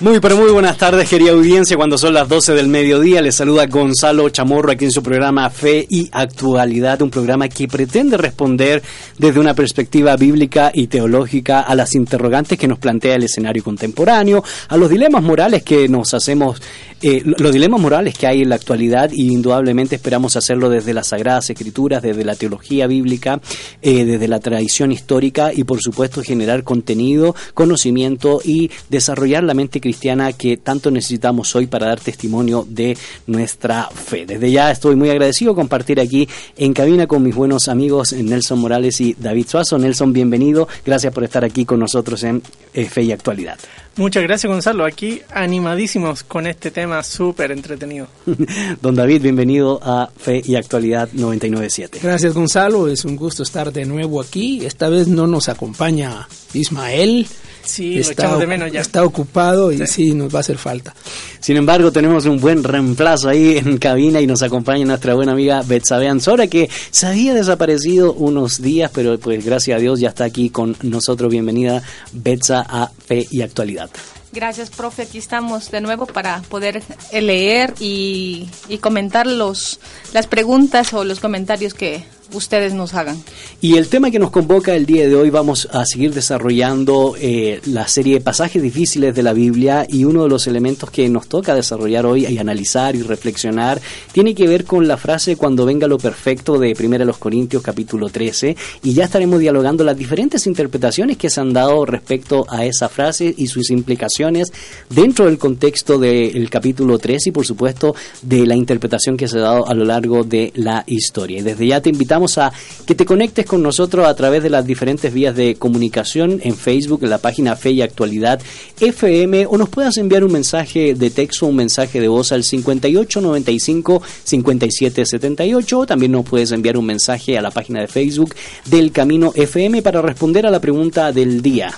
Muy pero muy buenas tardes querida audiencia, cuando son las 12 del mediodía les saluda Gonzalo Chamorro aquí en su programa Fe y Actualidad, un programa que pretende responder desde una perspectiva bíblica y teológica a las interrogantes que nos plantea el escenario contemporáneo, a los dilemas morales que nos hacemos, eh, los dilemas morales que hay en la actualidad y indudablemente esperamos hacerlo desde las Sagradas Escrituras, desde la teología bíblica, eh, desde la tradición histórica y por supuesto generar contenido, conocimiento y desarrollar la mente cristiana que tanto necesitamos hoy para dar testimonio de nuestra fe. Desde ya estoy muy agradecido compartir aquí en cabina con mis buenos amigos Nelson Morales y David Suazo. Nelson, bienvenido. Gracias por estar aquí con nosotros en Fe y Actualidad. Muchas gracias Gonzalo, aquí animadísimos con este tema súper entretenido. Don David, bienvenido a Fe y Actualidad 997. Gracias Gonzalo, es un gusto estar de nuevo aquí. Esta vez no nos acompaña Ismael, Sí, está, de menos ya. Está ocupado y sí. nos va a hacer falta. Sin embargo, tenemos un buen reemplazo ahí en cabina y nos acompaña nuestra buena amiga Betsabe Ansora, que se había desaparecido unos días, pero pues gracias a Dios ya está aquí con nosotros. Bienvenida, Betsa, a Fe y Actualidad. Gracias, profe. Aquí estamos de nuevo para poder leer y, y comentar los, las preguntas o los comentarios que ustedes nos hagan. Y el tema que nos convoca el día de hoy vamos a seguir desarrollando eh, la serie de pasajes difíciles de la Biblia y uno de los elementos que nos toca desarrollar hoy y analizar y reflexionar tiene que ver con la frase cuando venga lo perfecto de 1 los Corintios capítulo 13 y ya estaremos dialogando las diferentes interpretaciones que se han dado respecto a esa frase y sus implicaciones dentro del contexto del capítulo 13 y por supuesto de la interpretación que se ha dado a lo largo de la historia. Y desde ya te invitamos a que te conectes con nosotros a través de las diferentes vías de comunicación en Facebook, en la página Fe y Actualidad FM, o nos puedas enviar un mensaje de texto, un mensaje de voz al 5895 5778, o también nos puedes enviar un mensaje a la página de Facebook del Camino FM para responder a la pregunta del día.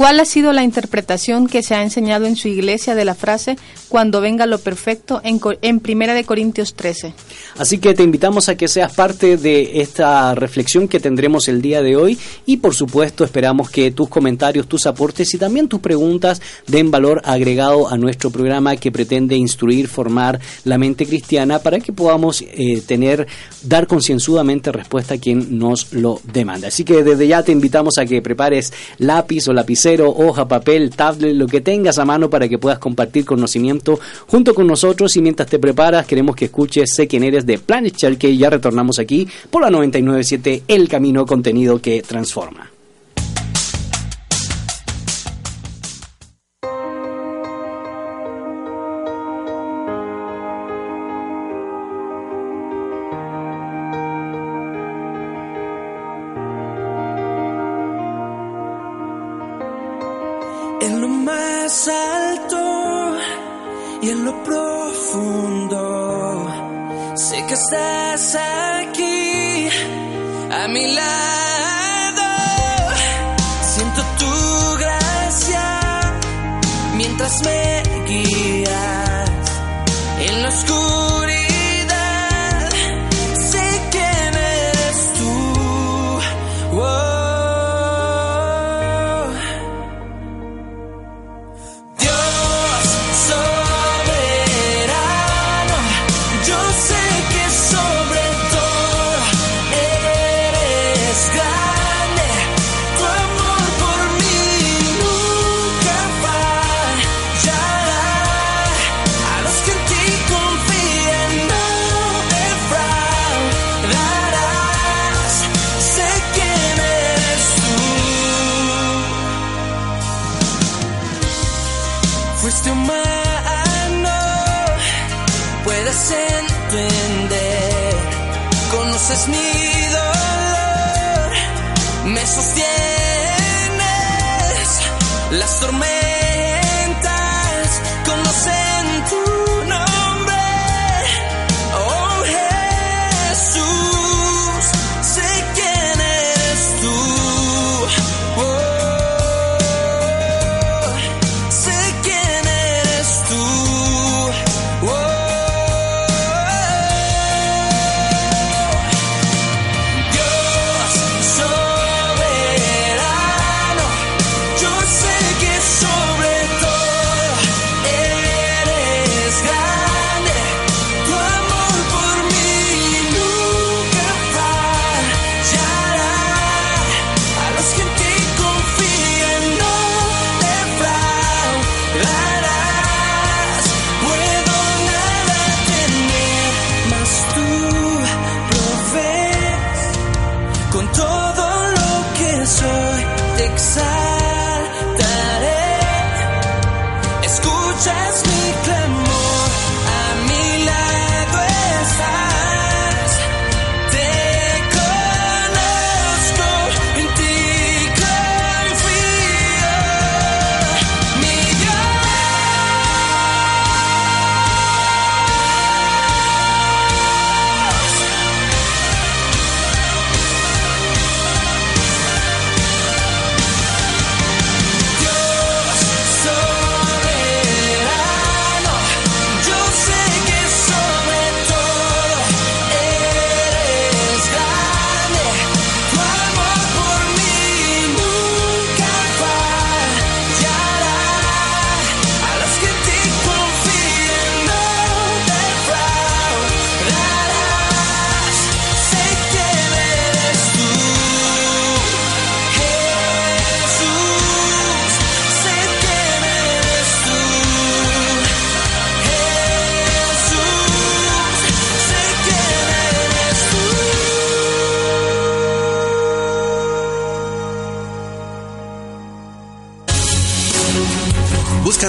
¿Cuál ha sido la interpretación que se ha enseñado en su iglesia de la frase cuando venga lo perfecto en, en Primera de Corintios 13? Así que te invitamos a que seas parte de esta reflexión que tendremos el día de hoy y por supuesto esperamos que tus comentarios, tus aportes y también tus preguntas den valor agregado a nuestro programa que pretende instruir, formar la mente cristiana para que podamos eh, tener, dar concienzudamente respuesta a quien nos lo demanda. Así que desde ya te invitamos a que prepares lápiz o lapicero hoja, papel, tablet, lo que tengas a mano para que puedas compartir conocimiento junto con nosotros y mientras te preparas queremos que escuches Sé quién eres de Planet Shell que ya retornamos aquí por la 997 El Camino Contenido que Transforma.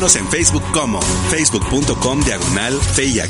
En Facebook como facebook.com diagonal fe.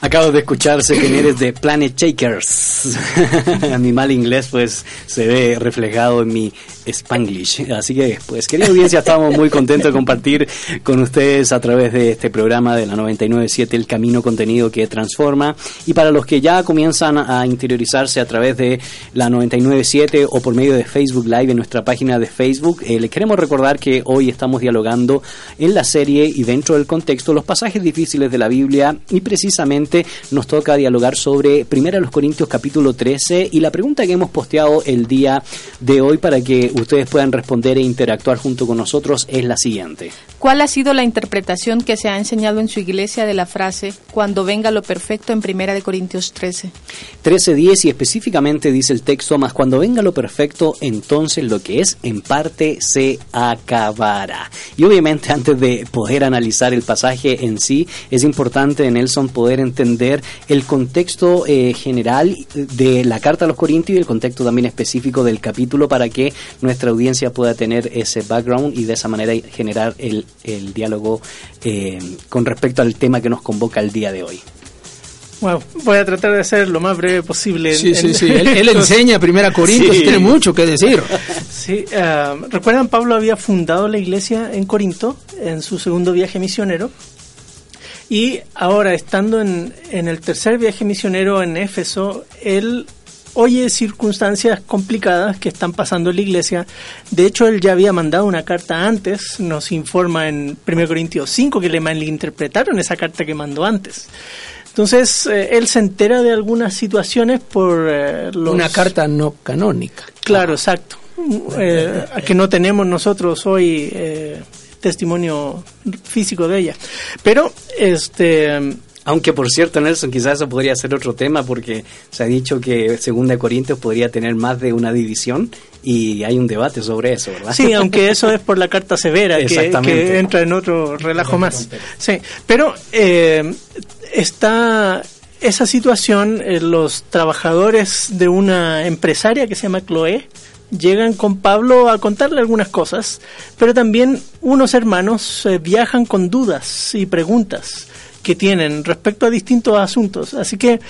Acabo de escucharse quién eres de Planet Shakers. mi mal inglés pues se ve reflejado en mi Spanglish. Así que pues querida audiencia, estamos muy contentos de compartir con ustedes a través de este programa de la 997 El Camino Contenido que Transforma. Y para los que ya comienzan a interiorizarse a través de la 997 o por medio de Facebook Live en nuestra página de Facebook, eh, les queremos recordar que hoy estamos dialogando en la serie y dentro del contexto los pasajes difíciles de la Biblia y precisamente nos toca dialogar sobre 1 Corintios capítulo 13 y la pregunta que hemos posteado el día de hoy para que ustedes puedan responder e interactuar junto con nosotros es la siguiente. ¿Cuál ha sido la interpretación que se ha enseñado en su iglesia de la frase cuando venga lo perfecto en 1 de Corintios 13? 13.10 y específicamente dice el texto, más cuando venga lo perfecto, entonces lo que es en parte se acabará. Y obviamente antes de poder analizar el pasaje en sí, es importante, Nelson, poder entender el contexto eh, general de la carta a los Corintios y el contexto también específico del capítulo para que nuestra audiencia pueda tener ese background y de esa manera generar el, el diálogo eh, con respecto al tema que nos convoca el día de hoy. Bueno, voy a tratar de ser lo más breve posible. Sí, en- sí, sí. Él, él enseña Primera Corintios, Sí. tiene mucho que decir. Sí, ah, recuerdan, Pablo había fundado la iglesia en Corinto en su segundo viaje misionero. Y ahora, estando en, en el tercer viaje misionero en Éfeso, él oye circunstancias complicadas que están pasando en la iglesia. De hecho, él ya había mandado una carta antes, nos informa en 1 Corintios 5 que le malinterpretaron esa carta que mandó antes. Entonces, eh, él se entera de algunas situaciones por eh, los... Una carta no canónica. Claro, exacto. Eh, que no tenemos nosotros hoy testimonio físico de ella. Pero, este, Aunque por cierto, Nelson, quizás eso podría ser otro tema porque se ha dicho que Segunda Corintios podría tener más de una división y hay un debate sobre eso, ¿verdad? sí, aunque eso es por la carta severa, que, que entra en otro relajo más. Sí, pero eh, está esa situación, eh, los trabajadores de una empresaria que se llama Chloe, llegan con Pablo a contarle algunas cosas, pero también unos hermanos eh, viajan con dudas y preguntas que tienen respecto a distintos asuntos. Así que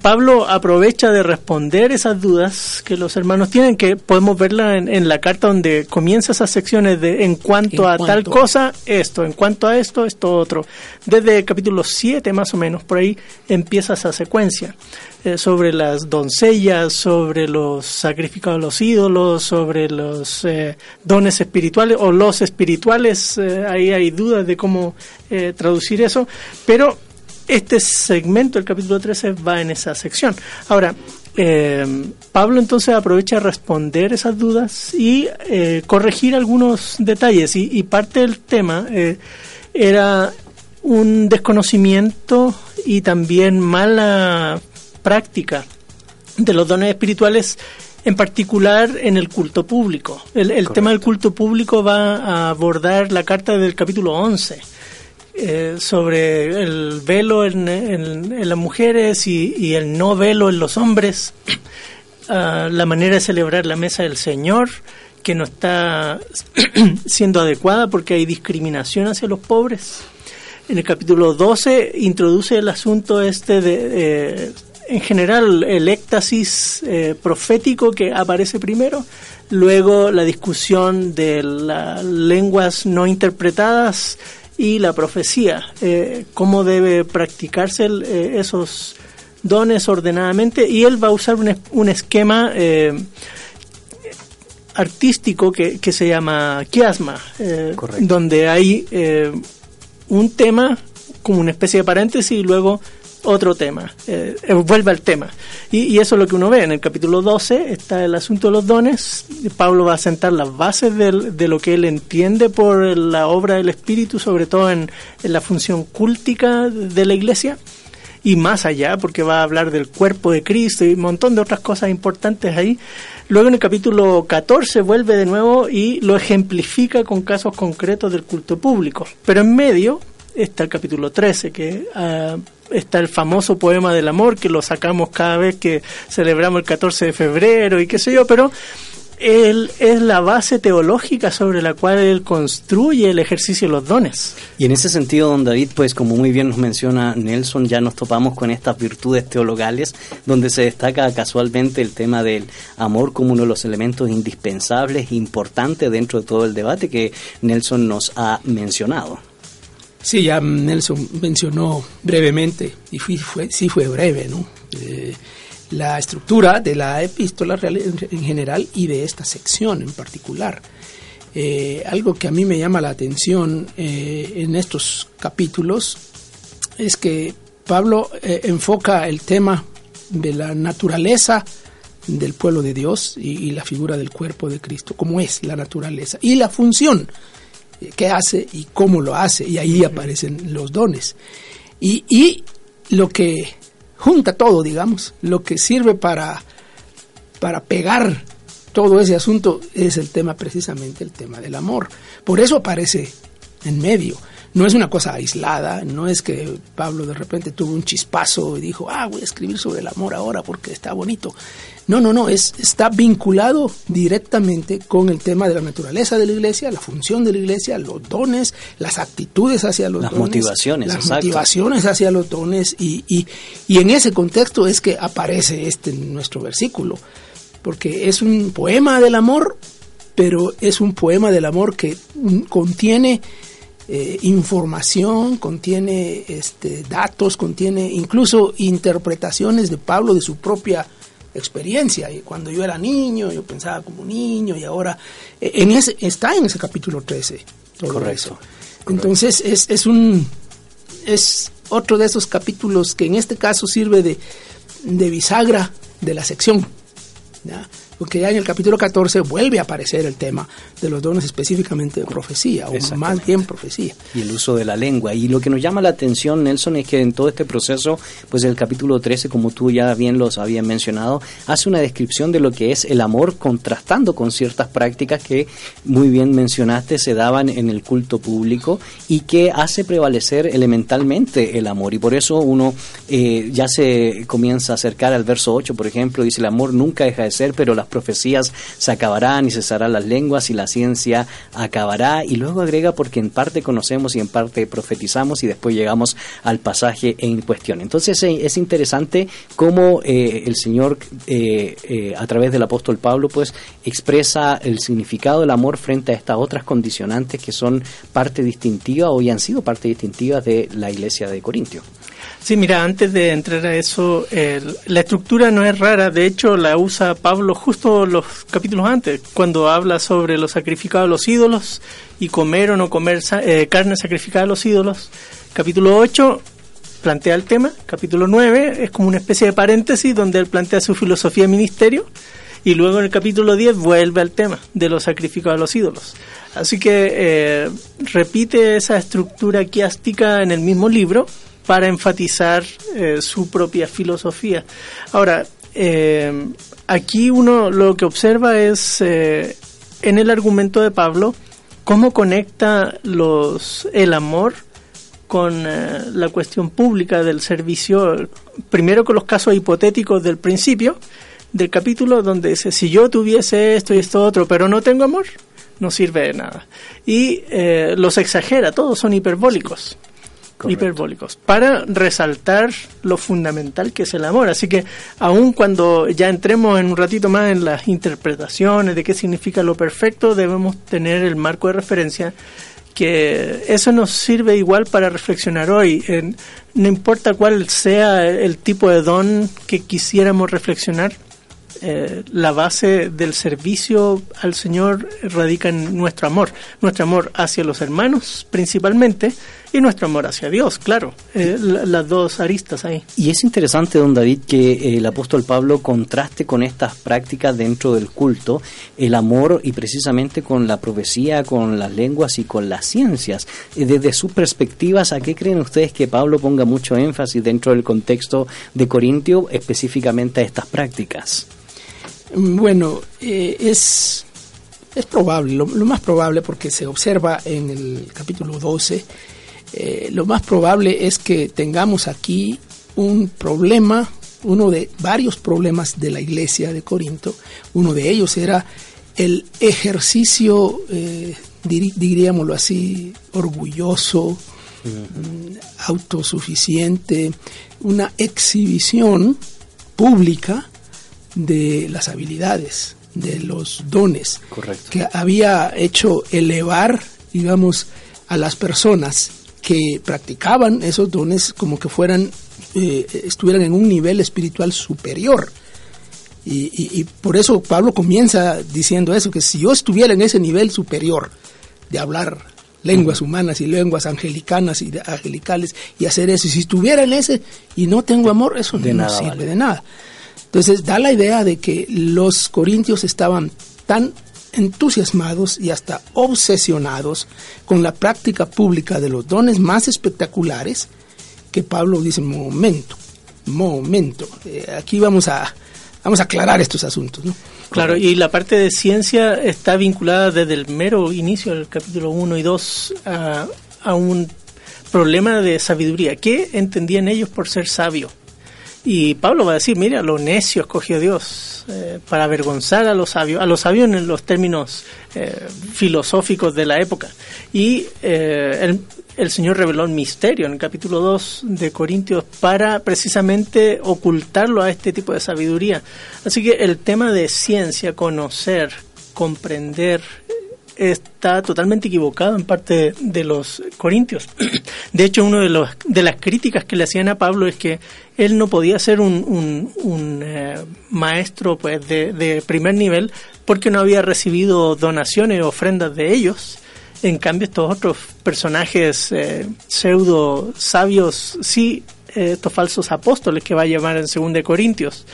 Pablo aprovecha de responder esas dudas que los hermanos tienen, que podemos verla en, la carta donde comienza esas secciones de en cuanto a tal cosa, esto, en cuanto a esto, esto otro. Desde el capítulo 7 más o menos, por ahí empieza esa secuencia. Eh, sobre las doncellas, sobre los sacrificados a los ídolos, sobre los eh, dones espirituales o los espirituales, eh, ahí hay dudas de cómo traducir eso, pero este segmento del capítulo 13 va en esa sección. Ahora, eh, Pablo entonces aprovecha a responder esas dudas y eh, corregir algunos detalles. Y, parte del tema eh, era un desconocimiento y también mala práctica de los dones espirituales, en particular en el culto público. El, el tema del culto público va a abordar la carta del capítulo 11 eh, sobre el velo en, las mujeres y, el no velo en los hombres, ah, la manera de celebrar la mesa del Señor, que no está siendo adecuada porque hay discriminación hacia los pobres. En el capítulo 12 introduce el asunto este de, eh, en general, el éxtasis eh, profético que aparece primero, luego la discusión de las lenguas no interpretadas y la profecía, eh, cómo debe practicarse eh, esos dones ordenadamente y él va a usar un, un esquema eh, artístico que, que, se llama chiasma, donde hay un tema como una especie de paréntesis y luego otro tema, eh, eh, vuelve al tema. Y, eso es lo que uno ve. En el capítulo 12 está el asunto de los dones. Pablo va a sentar las bases de lo que él entiende por la obra del Espíritu, sobre todo en, la función cúltica de la iglesia. Y más allá, porque va a hablar del cuerpo de Cristo y un montón de otras cosas importantes ahí. Luego en el capítulo 14 vuelve de nuevo y lo ejemplifica con casos concretos del culto público. Pero en medio está el capítulo 13, que uh, está el famoso poema del amor, que lo sacamos cada vez que celebramos el 14 de febrero y qué sé yo, pero él es la base teológica sobre la cual él construye el ejercicio de los dones. Y en ese sentido, don David, pues como muy bien nos menciona Nelson, ya nos topamos con estas virtudes teologales, donde se destaca casualmente el tema del amor como uno de los elementos indispensables e importantes dentro de todo el debate que Nelson nos ha mencionado. Sí, ya Nelson mencionó brevemente, y fue, sí fue breve, ¿no? Eh, la estructura de la epístola en, general y de esta sección en particular. Eh, algo que a mí me llama la atención eh, en estos capítulos es que Pablo enfoca el tema de la naturaleza del pueblo de Dios y, y, la figura del cuerpo de Cristo, como es la naturaleza, y la función qué hace y cómo lo hace, y ahí aparecen los dones. Y, y lo que junta todo, digamos, lo que sirve para, para pegar todo ese asunto es el tema, precisamente el tema del amor. Por eso aparece en medio. No es una cosa aislada, no es que Pablo de repente tuvo un chispazo y dijo, ah, voy a escribir sobre el amor ahora porque está bonito. No, no, no, es, está vinculado directamente con el tema de la naturaleza de la iglesia, la función de la iglesia, los dones, las actitudes hacia los las dones. Motivaciones, las motivaciones hacia los dones. Y, y, y en ese contexto es que aparece este nuestro versículo. Porque es un poema del amor, pero es un poema del amor que contiene eh, información, contiene este, datos, contiene incluso interpretaciones de Pablo de su propia experiencia. Y cuando yo era niño, yo pensaba como niño y ahora eh, en ese, está en ese capítulo 13. Correcto. Entonces es, es un es otro de esos capítulos que en este caso sirve de, de bisagra de la sección. ¿ya? Porque ya en el capítulo 14 vuelve a aparecer el tema de los dones específicamente de profecía, o más bien profecía. Y el uso de la lengua. Y lo que nos llama la atención, Nelson, es que en todo este proceso, pues el capítulo 13, como tú ya bien los habías mencionado, hace una descripción de lo que es el amor contrastando con ciertas prácticas que muy bien mencionaste se daban en el culto público y que hace prevalecer elementalmente el amor. Y por eso uno eh, ya se comienza a acercar al verso 8, por ejemplo, dice el amor nunca deja de ser, pero la profecías se acabarán y cesarán las lenguas y la ciencia acabará. Y luego agrega porque en parte conocemos y en parte profetizamos y después llegamos al pasaje en cuestión. Entonces eh, es interesante cómo eh, el Señor eh, a través del apóstol Pablo pues expresa el significado del amor frente a estas otras condicionantes que son parte distintiva o ya han sido parte distintiva de la iglesia de Corintio. Sí, mira, antes de entrar a eso, la estructura no es rara, de hecho la usa Pablo justo los capítulos antes, cuando habla sobre los sacrificados a los ídolos y comer o no comer eh, carne sacrificada a los ídolos. Capítulo 8 plantea el tema, capítulo 9 es como una especie de paréntesis donde él plantea su filosofía de ministerio y luego en el capítulo 10 vuelve al tema de los sacrificados a los ídolos. Así que eh, repite esa estructura quiástica en el mismo libro, para enfatizar eh, su propia filosofía. Ahora, eh, aquí uno lo que observa es eh, en el argumento de Pablo cómo conecta los el amor con la cuestión pública del servicio, primero con los casos hipotéticos del principio del capítulo, donde dice, si yo tuviese esto y esto otro, pero no tengo amor, no sirve de nada. Y los exagera, todos son hiperbólicos hiperbólicos para resaltar lo fundamental que es el amor. Así que aun cuando ya entremos en un ratito más en las interpretaciones de qué significa lo perfecto, debemos tener el marco de referencia que eso nos sirve igual para reflexionar hoy. no importa cuál sea el tipo de don que quisiéramos reflexionar, eh, la base del servicio al Señor radica en nuestro amor, nuestro amor hacia los hermanos principalmente y nuestro amor hacia Dios, claro, eh, las dos aristas ahí. Y es interesante, don David, que eh, el apóstol Pablo contraste con estas prácticas dentro del culto, el amor y precisamente con la profecía, con las lenguas y con las ciencias. Desde sus perspectivas, ¿a qué creen ustedes que Pablo ponga mucho énfasis dentro del contexto de Corintio específicamente a estas prácticas? Bueno, eh, es, es probable, lo, más probable porque se observa en el capítulo 12, eh, lo más probable es que tengamos aquí un problema, uno de varios problemas de la iglesia de Corinto. Uno de ellos era el ejercicio, eh, diríamoslo así, orgulloso, mm, autosuficiente, una exhibición pública de las habilidades, de los dones, que había hecho elevar, digamos, a las personas que practicaban esos dones como que fueran, eh, estuvieran en un nivel espiritual superior. Y, por eso Pablo comienza diciendo eso, que si yo estuviera en ese nivel superior de hablar lenguas humanas y lenguas angelicanas y angelicales y hacer eso, y si estuviera en ese y no tengo amor, eso no sirve de nada. Entonces da la idea de que los corintios estaban tan entusiasmados y hasta obsesionados con la práctica pública de los dones más espectaculares que Pablo dice, momento, momento, eh, aquí vamos a, vamos a aclarar estos asuntos. ¿no? Claro, y la parte de ciencia está vinculada desde el mero inicio del capítulo 1 y 2 a, a un problema de sabiduría. ¿Qué entendían ellos por ser sabio? Y Pablo va a decir, mira, lo necio escogió Dios eh, para avergonzar a los sabios, a los sabios en los términos eh, filosóficos de la época. Y eh, el, Señor reveló el misterio en el capítulo 2 de Corintios para precisamente ocultarlo a este tipo de sabiduría. Así que el tema de ciencia, conocer, comprender, está totalmente equivocado en parte de los corintios. De hecho, una de, los, de las críticas que le hacían a Pablo es que él no podía ser un, un, eh, maestro pues, de, primer nivel porque no había recibido donaciones o ofrendas de ellos. En cambio, estos otros personajes eh, pseudo sabios, sí, eh, estos falsos apóstoles que va a llamar en 2 Corintios,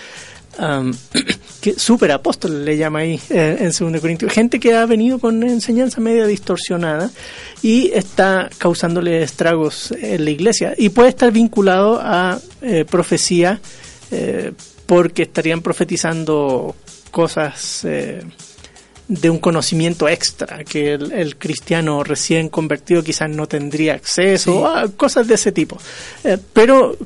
um, que super apóstol le llama ahí eh, en 2 Corintios, gente que ha venido con enseñanza media distorsionada y está causándole estragos en la iglesia. Y puede estar vinculado a eh, profecía eh, porque estarían profetizando cosas de un conocimiento extra que el, cristiano recién convertido quizás no tendría acceso, a cosas de ese tipo. pero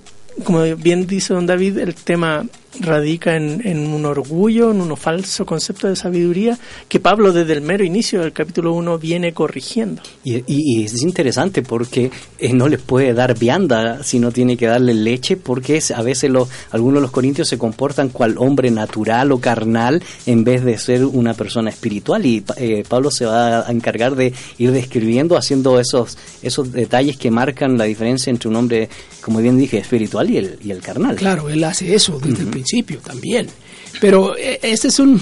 como bien dice don David, el tema radica en, en, un orgullo, en un falso concepto de sabiduría que Pablo desde el mero inicio del capítulo 1 viene corrigiendo. Y, y, es interesante porque eh, no les puede dar vianda si no tiene que darle leche porque a veces los, algunos de los corintios se comportan cual hombre natural o carnal en vez de ser una persona espiritual y eh, Pablo se va a encargar de ir describiendo, haciendo esos, esos detalles que marcan la diferencia entre un hombre, como bien dije, espiritual y el, y el carnal. Claro, él hace eso desde el principio también. Pero eh, este es un,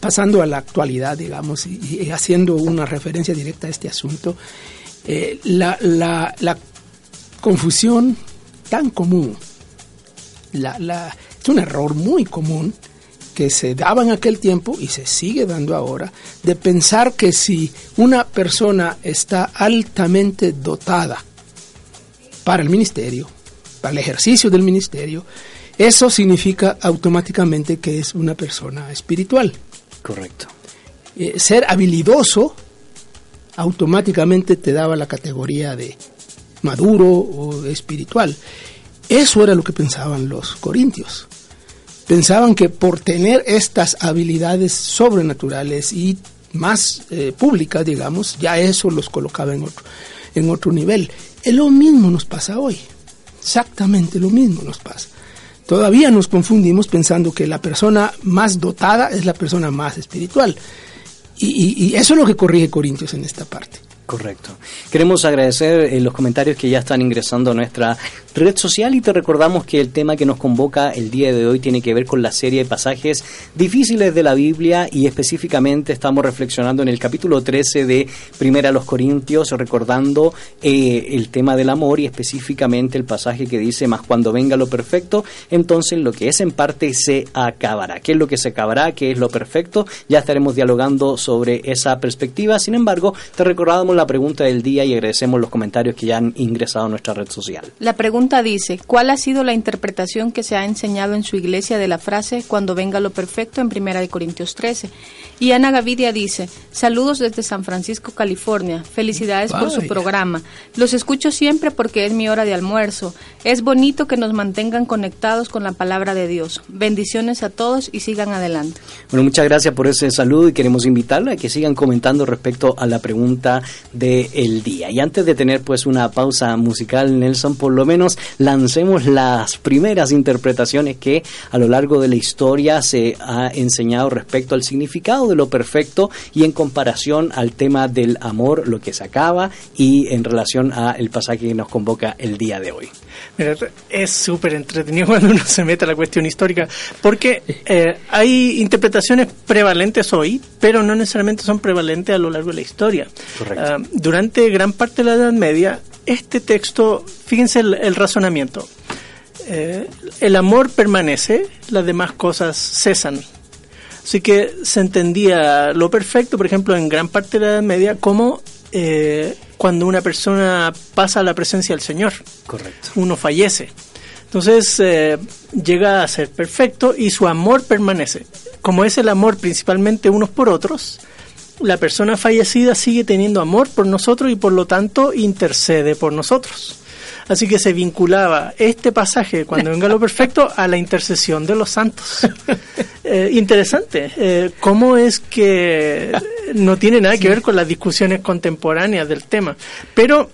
pasando a la actualidad, digamos, y, haciendo una referencia directa a este asunto, eh, la, confusión tan común, la, es un error muy común que se daba en aquel tiempo y se sigue dando ahora, de pensar que si una persona está altamente dotada para el ministerio, para el ejercicio del ministerio, eso significa automáticamente que es una persona espiritual. Correcto. Eh, ser habilidoso automáticamente te daba la categoría de maduro o espiritual. Eso era lo que pensaban los corintios. Pensaban que por tener estas habilidades sobrenaturales y más eh, públicas, digamos, ya eso los colocaba en otro, en otro nivel. Es lo mismo nos pasa hoy. Exactamente lo mismo nos pasa. Todavía nos confundimos pensando que la persona más dotada es la persona más espiritual. Y, eso es lo que corrige Corintios en esta parte. Correcto. Queremos agradecer eh, los comentarios que ya están ingresando a nuestra red social y te recordamos que el tema que nos convoca el día de hoy tiene que ver con la serie de pasajes difíciles de la Biblia y específicamente estamos reflexionando en el capítulo 13 de Primera a los Corintios recordando eh, el tema del amor y específicamente el pasaje que dice más cuando venga lo perfecto entonces lo que es en parte se acabará. ¿Qué es lo que se acabará? ¿Qué es lo perfecto? Ya estaremos dialogando sobre esa perspectiva. Sin embargo, te recordamos la pregunta del día y agradecemos los comentarios que ya han ingresado a nuestra red social. La pregunta dice, ¿cuál ha sido la interpretación que se ha enseñado en su iglesia de la frase cuando venga lo perfecto en 1 Corintios 13? Y Ana Gavidia dice, saludos desde San Francisco, California. Felicidades por su programa. Los escucho siempre porque es mi hora de almuerzo. Es bonito que nos mantengan conectados con la palabra de Dios. Bendiciones a todos y sigan adelante. Bueno, muchas gracias por ese saludo y queremos invitarle a que sigan comentando respecto a la pregunta del día. Y antes de tener pues una pausa musical, Nelson, por lo menos lancemos las primeras interpretaciones que a lo largo de la historia se ha enseñado respecto al significado de lo perfecto y en comparación al tema del amor, lo que se acaba y en relación a el pasaje que nos convoca el día de hoy. Mira, es súper entretenido cuando uno se mete a la cuestión histórica, porque eh, hay interpretaciones prevalentes hoy, pero no necesariamente son prevalentes a lo largo de la historia. Correcto. Uh, durante gran parte de la Edad Media, este texto, fíjense el, el razonamiento, eh, el amor permanece, las demás cosas cesan. Así que se entendía lo perfecto, por ejemplo, en gran parte de la Edad Media, como eh, cuando una persona pasa a la presencia del Señor. Correcto. Uno fallece. Entonces eh, llega a ser perfecto y su amor permanece. Como es el amor principalmente unos por otros, la persona fallecida sigue teniendo amor por nosotros y por lo tanto intercede por nosotros. Así que se vinculaba este pasaje, cuando venga lo perfecto, a la intercesión de los santos. Eh, interesante. Eh, ¿Cómo es que no tiene nada que ver con las discusiones contemporáneas del tema? Pero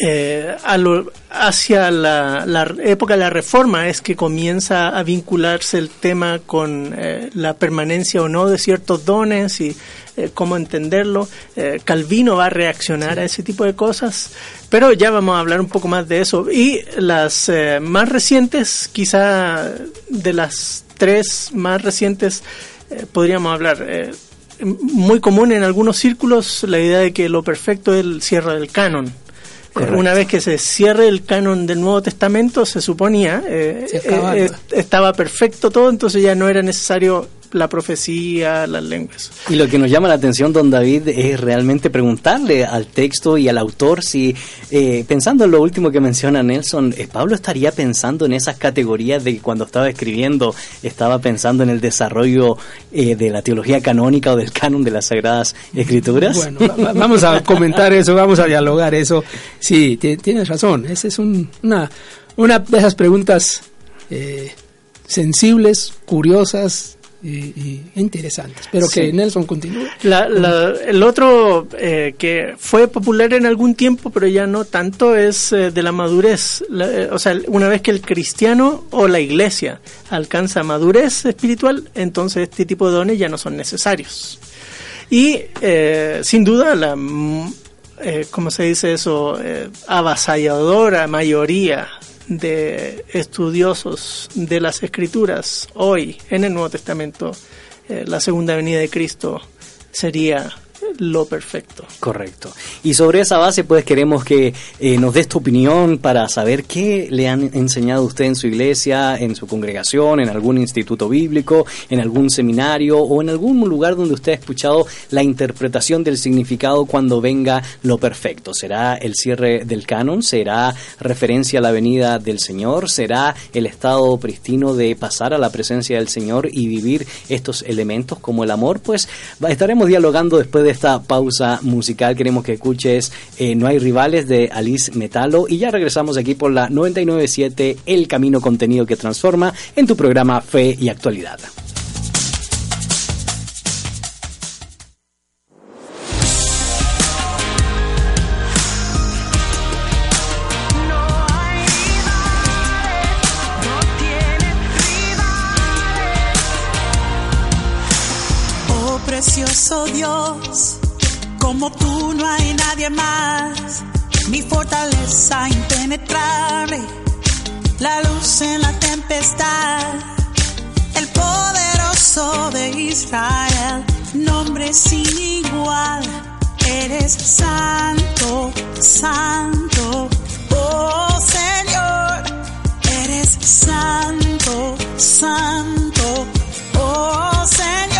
eh, a lo, hacia la, la, época de la reforma es que comienza a vincularse el tema con eh, la permanencia o no de ciertos dones y eh, cómo entenderlo. Eh, Calvino va a reaccionar a ese tipo de cosas, pero ya vamos a hablar un poco más de eso. Y las eh, más recientes, quizá de las tres más recientes, eh, podríamos hablar. muy común en algunos círculos la idea de que lo perfecto es el cierre del canon. Correcto. Una vez que se cierre el canon del Nuevo Testamento, se suponía, eh, Se eh, eh, estaba perfecto todo, entonces ya no era necesario la profecía, las lenguas. Y lo que nos llama la atención, don David, es realmente preguntarle al texto y al autor si, eh, pensando en lo último que menciona Nelson, eh, Pablo estaría pensando en esas categorías de que cuando estaba escribiendo, estaba pensando en el desarrollo eh, de la teología canónica o del canon de las Sagradas Escrituras. Bueno, va- vamos a comentar eso, vamos a dialogar eso. Sí, ti- tienes razón. Esa es un- una, una de esas preguntas eh, sensibles, curiosas y, y interesantes. Pero que. Nelson continúe. La- la- el otro eh, que fue popular en algún tiempo, pero ya no tanto, es eh, de la madurez. La- eh, o sea, una vez que el cristiano o la iglesia alcanza madurez espiritual, entonces este tipo de dones ya no son necesarios. Y eh, sin duda la, mm, eh, ¿cómo se dice eso? Eh, avasalladora mayoría de estudiosos de las escrituras hoy en el Nuevo Testamento, eh, la segunda venida de Cristo sería lo perfecto. Correcto. Y sobre esa base, pues queremos que eh, nos des tu opinión para saber qué le han enseñado usted en su iglesia, en su congregación, en algún instituto bíblico, en algún seminario o en algún lugar donde usted ha escuchado la interpretación del significado cuando venga lo perfecto. ¿Será el cierre del canon? ¿Será referencia a la venida del Señor? ¿Será el estado pristino de pasar a la presencia del Señor y vivir estos elementos como el amor? Pues estaremos dialogando después de esta pausa musical. Queremos que escuches eh, No hay rivales de Alice Metalo y ya regresamos aquí por la 997 El Camino Contenido que Transforma en tu programa Fe y Actualidad. Fortaleza impenetrable, la luz en la tempestad, el poderoso de Israel, nombre sin igual, eres santo, santo, oh Señor, eres santo, santo, oh Señor.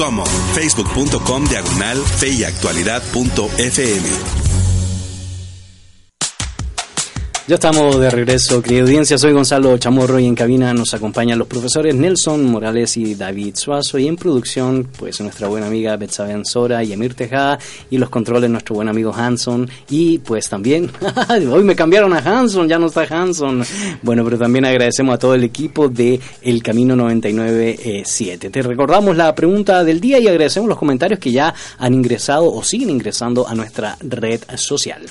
Como facebook.com diagonal fe. Ya estamos de regreso, querida audiencia. Soy Gonzalo Chamorro y en cabina nos acompañan los profesores Nelson Morales y David Suazo. Y en producción, pues nuestra buena amiga Betsabe Ansora y Emir Tejada. Y los controles, nuestro buen amigo Hanson. Y pues también, hoy me cambiaron a Hanson, ya no está Hanson. Bueno, pero también agradecemos a todo el equipo de El Camino 997. Te recordamos la pregunta del día y agradecemos los comentarios que ya han ingresado o siguen ingresando a nuestra red social.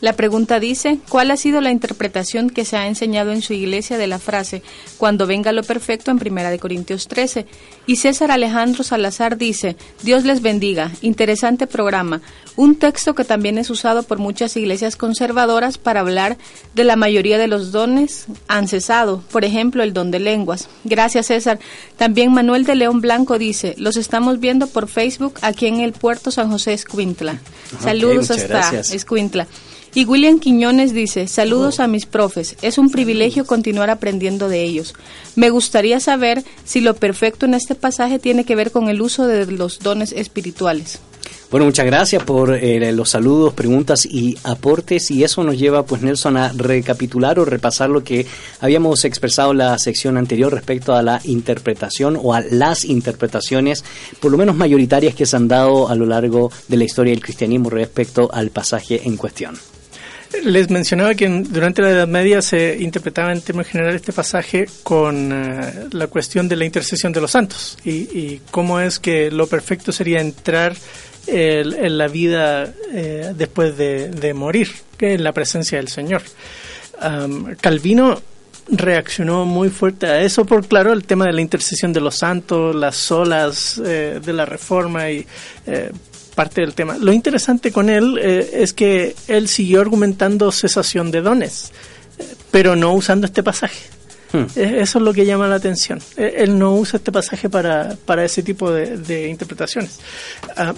La pregunta dice, ¿cuál ha sido la interpretación que se ha enseñado en su iglesia de la frase, cuando venga lo perfecto en 1 Corintios 13? Y César Alejandro Salazar dice, Dios les bendiga, interesante programa, un texto que también es usado por muchas iglesias conservadoras para hablar de la mayoría de los dones han cesado, por ejemplo, el don de lenguas. Gracias César. También Manuel de León Blanco dice, los estamos viendo por Facebook aquí en el puerto San José Escuintla. Saludos hasta gracias. Escuintla. Y William Quiñones dice, saludos a mis profes, es un privilegio continuar aprendiendo de ellos. Me gustaría saber si lo perfecto en este pasaje tiene que ver con el uso de los dones espirituales. Bueno, muchas gracias por eh, los saludos, preguntas y aportes y eso nos lleva pues Nelson a recapitular o repasar lo que habíamos expresado en la sección anterior respecto a la interpretación o a las interpretaciones por lo menos mayoritarias que se han dado a lo largo de la historia del cristianismo respecto al pasaje en cuestión. Les mencionaba que durante la Edad Media se interpretaba en términos generales este pasaje con eh, la cuestión de la intercesión de los santos y, cómo es que lo perfecto sería entrar en la vida eh, después de, morir, que en la presencia del Señor. Calvino reaccionó muy fuerte a eso por claro el tema de la intercesión de los santos, las olas eh, de la reforma y parte del tema. Lo interesante con él eh, es que él siguió argumentando cesación de dones, pero no usando este pasaje. Hmm. Eh, Eso es lo que llama la atención. Eh, Él no usa este pasaje para, para ese tipo de, de interpretaciones. Ah,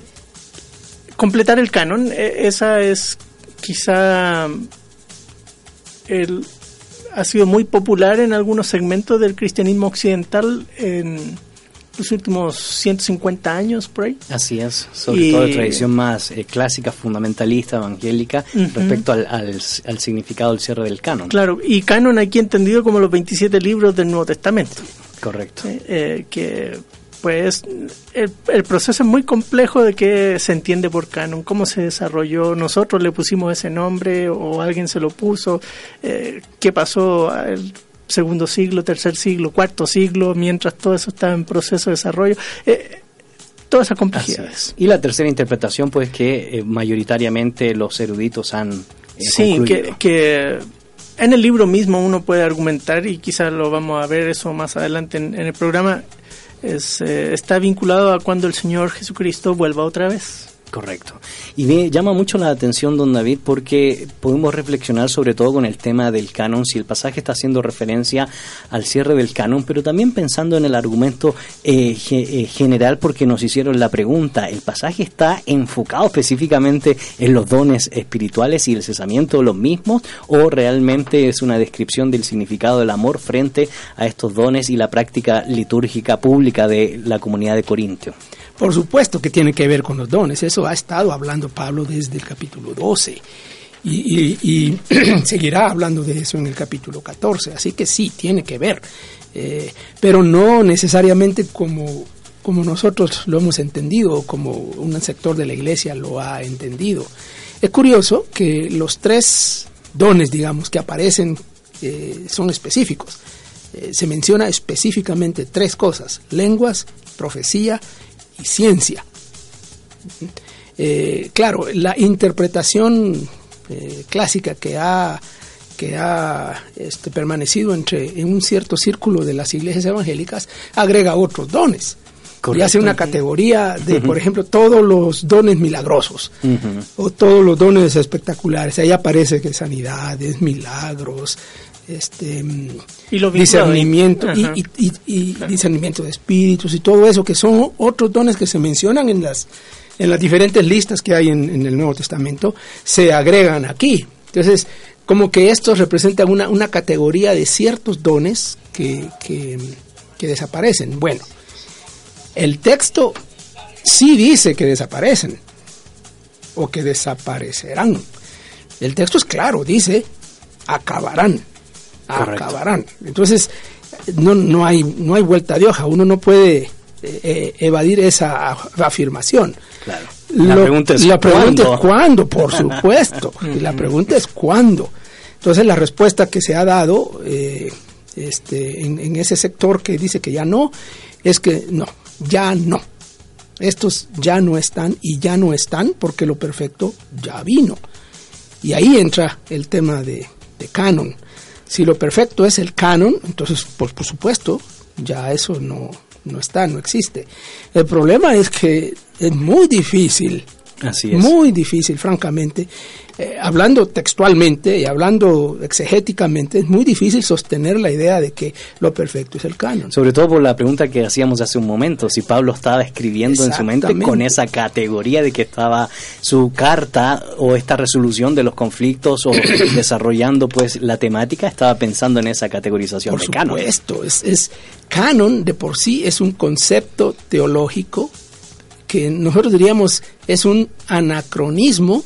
completar el canon, eh, esa es quizá el, ha sido muy popular en algunos segmentos del cristianismo occidental en los últimos 150 años por ahí. Así es, sobre Y- todo de tradición más eh, clásica, fundamentalista, evangélica, Ujú. respecto al, al- al significado del cierre del canon. Claro, y canon aquí entendido como los 27 libros del Nuevo Testamento. Correcto. eh, eh, que pues el, el proceso es muy complejo de qué se entiende por canon, cómo se desarrolló, nosotros le pusimos ese nombre o alguien se lo puso, eh, qué pasó el segundo siglo, tercer siglo, cuarto siglo, mientras todo eso estaba en proceso de desarrollo. Eh, toda esa Así complejidad. es. Y la tercera interpretación, pues que eh, mayoritariamente los eruditos han eh, Sí, que, que en el libro mismo uno puede argumentar, y quizás lo vamos a ver eso más adelante en, en el programa, es, eh, está vinculado a cuando el Señor Jesucristo vuelva otra vez. Correcto. Y me llama mucho la atención, don David, porque podemos reflexionar sobre todo con el tema del canon, si el pasaje está haciendo referencia al cierre del canon, pero también pensando en el argumento eh, eh, general, porque nos hicieron la pregunta, ¿el pasaje está enfocado específicamente en los dones espirituales y el cesamiento de los mismos, o realmente es una descripción del significado del amor frente a estos dones y la práctica litúrgica pública de la comunidad de Corintio? Por supuesto que tiene que ver con los dones, eso ha estado hablando Pablo desde el capítulo 12 y, seguirá hablando de eso en el capítulo 14, así que sí, tiene que ver, eh, pero no necesariamente como, como nosotros lo hemos entendido o como un sector de la iglesia lo ha entendido. Es curioso que los tres dones, digamos, que aparecen eh, son específicos. Eh, se menciona específicamente tres cosas, lenguas, profecía y ciencia. Eh, claro, la interpretación eh, clásica que ha, que ha este, permanecido entre, en un cierto círculo de las iglesias evangélicas agrega otros dones. Y hace una categoría de, por ejemplo, todos los dones milagrosos o todos los dones espectaculares. Ahí aparece que sanidades, milagros, este mm, Y lo discernimiento y, discernimiento de espíritus y todo eso que son otros dones que se mencionan en las en las diferentes listas que hay en, en el Nuevo Testamento se agregan aquí. Entonces, como que estos representan una, una categoría de ciertos dones que, que, que desaparecen. Bueno, El texto sí dice que desaparecen o que desaparecerán. El texto es claro, dice acabarán, Correcto. acabarán. Entonces no, no hay no hay vuelta de hoja. Uno no puede eh, eh, evadir esa af- afirmación. Claro. La Lo- pregunta es la pregunta ¿cuándo? es cuándo, por supuesto. y la pregunta es cuándo. Entonces la respuesta que se ha dado eh, este, en, en ese sector que dice que ya no, es que no, ya no. Estos ya no están y ya no están porque lo perfecto ya vino. Y ahí entra el tema de, de canon. Si lo perfecto es el canon, entonces, por, por supuesto, ya eso no, no está, no existe. El problema es que es muy difícil, Así es. muy difícil, francamente, eh, hablando textualmente y hablando exegéticamente, es muy difícil sostener la idea de que lo perfecto es el canon. Sobre todo por la pregunta que hacíamos hace un momento, si Pablo estaba escribiendo en su mente con esa categoría de que estaba su carta o esta resolución de los conflictos o desarrollando pues la temática, estaba pensando en esa categorización Por de canon. supuesto, es, es canon de por sí es un concepto teológico que nosotros diríamos es un anacronismo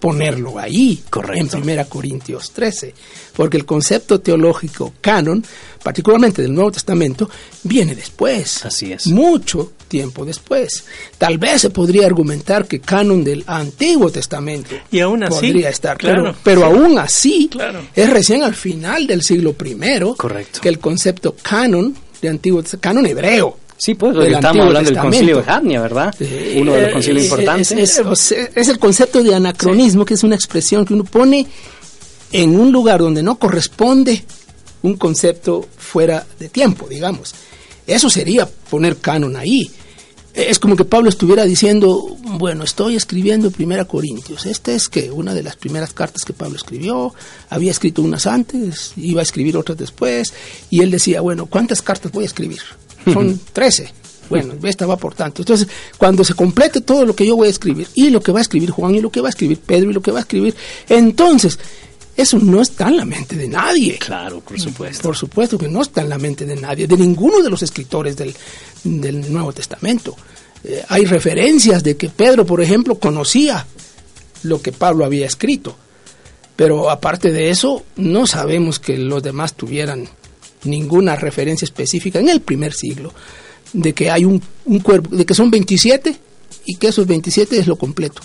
ponerlo ahí Correcto. en Primera Corintios 13, porque el concepto teológico canon, particularmente del Nuevo Testamento, viene después. Así es. Mucho tiempo después. Tal vez se podría argumentar que canon del Antiguo Testamento Y aún así, podría estar, claro, pero, pero sí. aún así Claro. es recién al final del siglo I Correcto. que el concepto canon de Antiguo canon hebreo Sí, pues estamos hablando del concilio de Jarnia, ¿verdad? Uno de los eh, concilios eh, importantes. Es el concepto de anacronismo, que es una expresión que uno pone en un lugar donde no corresponde un concepto fuera de tiempo, digamos. Eso sería poner canon ahí. Es como que Pablo estuviera diciendo, bueno, estoy escribiendo Primera Corintios. Esta es que una de las primeras cartas que Pablo escribió, había escrito unas antes, iba a escribir otras después, y él decía, bueno, ¿cuántas cartas voy a escribir? Son 13. Bueno, esta va por tanto. Entonces, cuando se complete todo lo que yo voy a escribir, y lo que va a escribir Juan, y lo que va a escribir Pedro, y lo que va a escribir, entonces, eso no está en la mente de nadie. Claro, por supuesto. Por supuesto que no está en la mente de nadie, de ninguno de los escritores del, del Nuevo Testamento. Eh, hay referencias de que Pedro, por ejemplo, conocía lo que Pablo había escrito, pero aparte de eso, no sabemos que los demás tuvieran ninguna referencia específica en el primer siglo de que hay un, un cuerpo, de que son 27 y que esos 27 es lo completo.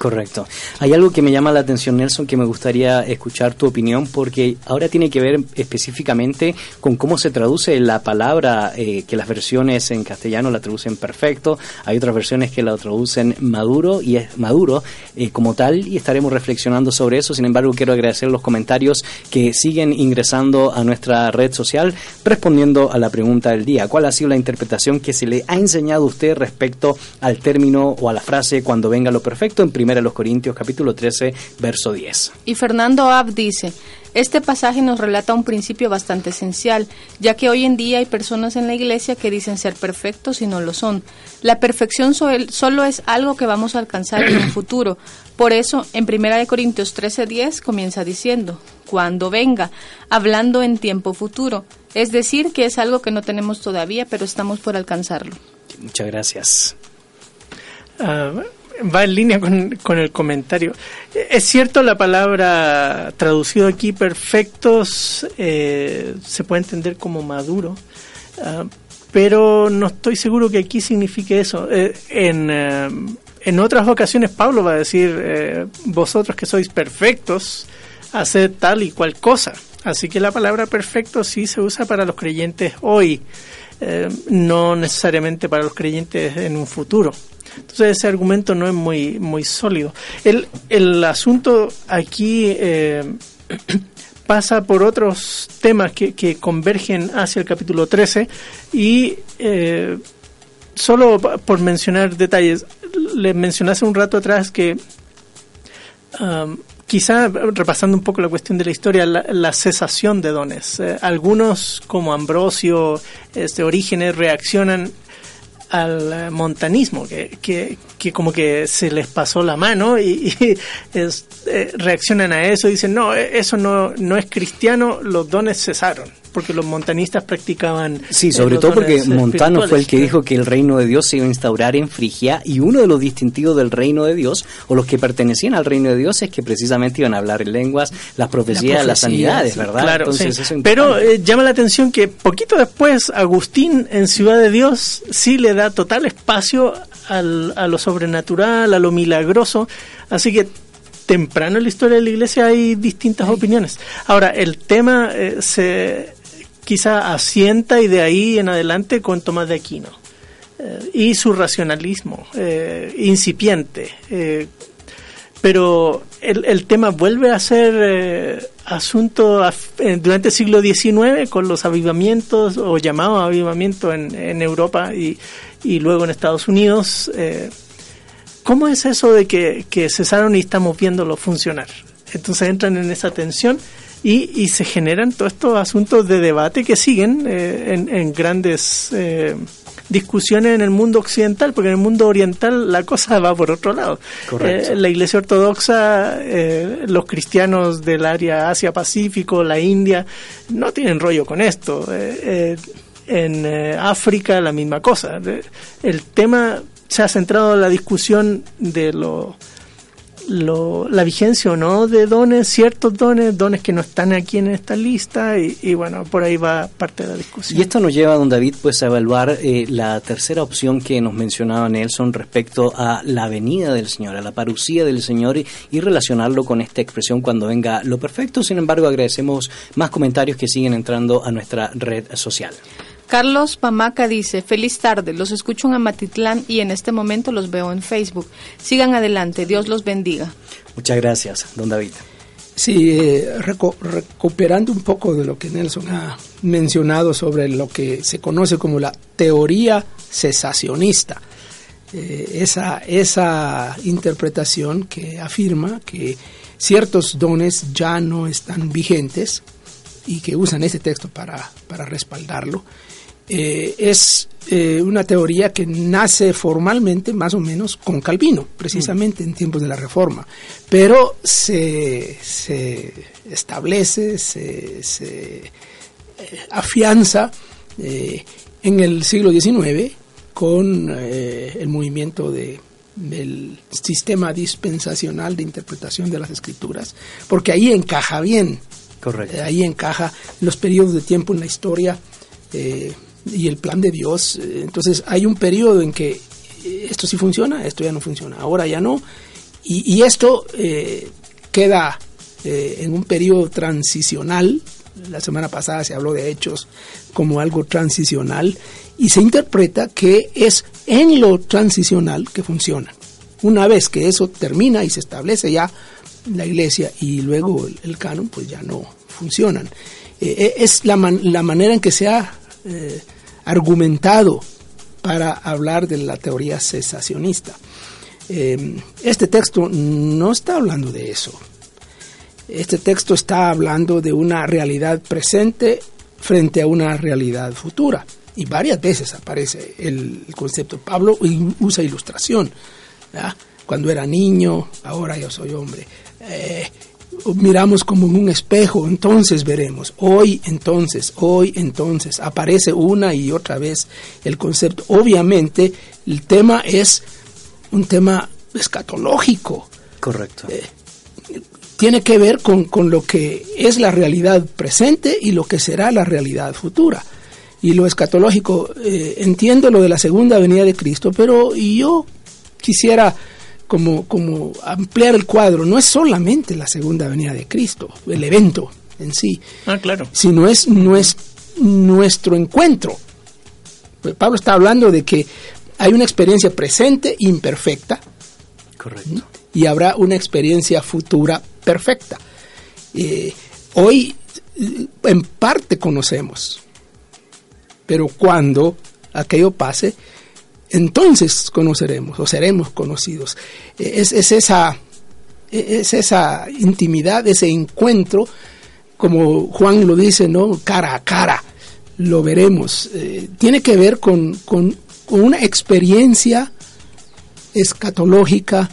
Correcto. Hay algo que me llama la atención, Nelson, que me gustaría escuchar tu opinión, porque ahora tiene que ver específicamente con cómo se traduce la palabra, eh, que las versiones en castellano la traducen perfecto, hay otras versiones que la traducen maduro y es maduro eh, como tal, y estaremos reflexionando sobre eso. Sin embargo, quiero agradecer los comentarios que siguen ingresando a nuestra red social, respondiendo a la pregunta del día. ¿Cuál ha sido la interpretación que se le ha enseñado a usted respecto al término o a la frase cuando venga lo perfecto en 1 Corintios capítulo 13, verso 10? Y Fernando Ab dice, este pasaje nos relata un principio bastante esencial, ya que hoy en día hay personas en la iglesia que dicen ser perfectos y no lo son. La perfección so- solo es algo que vamos a alcanzar en un futuro. Por eso, en 1 Corintios 13:10 comienza diciendo, cuando venga, hablando en tiempo futuro. Es decir, que es algo que no tenemos todavía, pero estamos por alcanzarlo. Muchas gracias. Ah, va en línea con, con el comentario. Es cierto la palabra traducido aquí perfectos eh, se puede entender como maduro, ah, pero no estoy seguro que aquí signifique eso. Eh, en, eh, en otras ocasiones Pablo va a decir, vosotros que sois perfectos, haced tal y cual cosa. Así que la palabra perfecto sí se usa para los creyentes hoy, eh, no necesariamente para los creyentes en un futuro. Entonces ese argumento no es muy, muy sólido. El, el asunto aquí eh, pasa por otros temas que, convergen hacia el capítulo 13 y eh, solo por mencionar detalles, les mencioné hace un rato atrás que um, quizá repasando un poco la cuestión de la historia, la, la cesación de dones. Eh, algunos, como Ambrosio, este, Orígenes, reaccionan al eh, montanismo, que, que, que como que se les pasó la mano y, eh, reaccionan a eso y dicen, no, eh, eso no, no es cristiano, los dones cesaron. Porque los montanistas practicaban. Sí, eh, sobre todo porque dones Montano fue el que dijo que el reino de Dios se iba a instaurar en Frigia y uno de los distintivos del reino de Dios o los que pertenecían al reino de Dios es que precisamente iban a hablar en lenguas, las profecías, las, sanidades, ¿verdad? Claro, Entonces sí. eso es Pero eh, llama la atención que poquito después Agustín en Ciudad de Dios sí le da total espacio al- a lo sobrenatural, a lo milagroso. Así que temprano en la historia de la iglesia hay distintas opiniones. Ahora, el tema eh, se quizá asienta y de ahí en adelante con Tomás de Aquino. Eh, y su racionalismo eh, incipiente. eh, pero el, el tema vuelve a ser asunto durante el siglo XIX con los avivamientos o llamados avivamientos en, en Europa y, y luego en Estados Unidos. ¿Cómo es eso de que, que cesaron y estamos viéndolo funcionar? Entonces entran en esa tensión y, y se generan todos estos asuntos de debate que siguen eh, en, en grandes eh, discusiones en el mundo occidental, porque en el mundo oriental la cosa va por otro lado. Eh, la Iglesia Ortodoxa, eh, los cristianos del área Asia-Pacífico, la India, no tienen rollo con esto. Eh, en África la misma cosa. El tema se ha centrado en la discusión de lo, lo- la vigencia o no de dones, ciertos dones, dones que no están aquí en esta lista y, y bueno, por ahí va parte de la discusión. Y esto nos lleva, don David, pues a evaluar eh, la tercera opción que nos mencionaba Nelson respecto a la venida del Señor, a la parucía del Señor y, y relacionarlo con esta expresión cuando venga lo perfecto. Sin embargo, agradecemos más comentarios que siguen entrando a nuestra red social. Carlos Pamaca dice, feliz tarde, los escucho en Amatitlán y en este momento los veo en Facebook. Sigan adelante, Dios los bendiga. Muchas gracias, don David. Sí, eh, recuperando un poco de lo que Nelson ha mencionado sobre lo que se conoce como la teoría cesacionista. Eh, esa, esa interpretación que afirma que ciertos dones ya no están vigentes y que usan ese texto para, para respaldarlo, eh, es eh, una teoría que nace formalmente más o menos con Calvino, precisamente en tiempos de la Reforma, pero se, se establece, se, se, eh, afianza eh, en el siglo XIX con el movimiento de, del sistema dispensacional de interpretación de las escrituras, porque ahí encaja bien Correcto. ahí encaja los periodos de tiempo en la historia eh, y el plan de Dios. Eh, Entonces hay un periodo en que eh, esto sí funciona, esto ya no funciona, ahora ya no. Y, esto eh, queda en un periodo transicional. La semana pasada se habló de hechos como algo transicional y se interpreta que es en lo transicional que funciona. Una vez que eso termina y se establece ya la iglesia y luego el, canon, pues ya no funcionan. Es la, la manera en que se ha eh, argumentado para hablar de la teoría cesacionista. Eh, este texto no está hablando de eso. Este texto está hablando de una realidad presente frente a una realidad futura. Y varias veces aparece el, concepto. Pablo usa ilustración. Cuando era niño, ahora yo soy hombre. Eh, miramos como en un espejo, entonces veremos. Hoy, entonces, hoy, entonces. Aparece una y otra vez el concepto. Obviamente, el tema es un tema escatológico Correcto. tiene que ver con, con lo que es la realidad presente y lo que será la realidad futura. Y lo escatológico, eh, entiendo lo de la segunda venida de Cristo, pero yo quisiera como, como ampliar el cuadro. No es solamente la segunda venida de Cristo, el evento en sí, Ah, claro. sino es, no es nuestro encuentro. Pues Pablo está hablando de que hay una experiencia presente imperfecta, Correcto. y habrá una experiencia futura perfecta. Eh, hoy en parte conocemos, pero cuando aquello pase, entonces conoceremos o seremos conocidos. Eh, Es, es esa, es esa intimidad, ese encuentro, como Juan lo dice, ¿no? Cara a cara, lo veremos. Eh, tiene que ver con, con- con una experiencia escatológica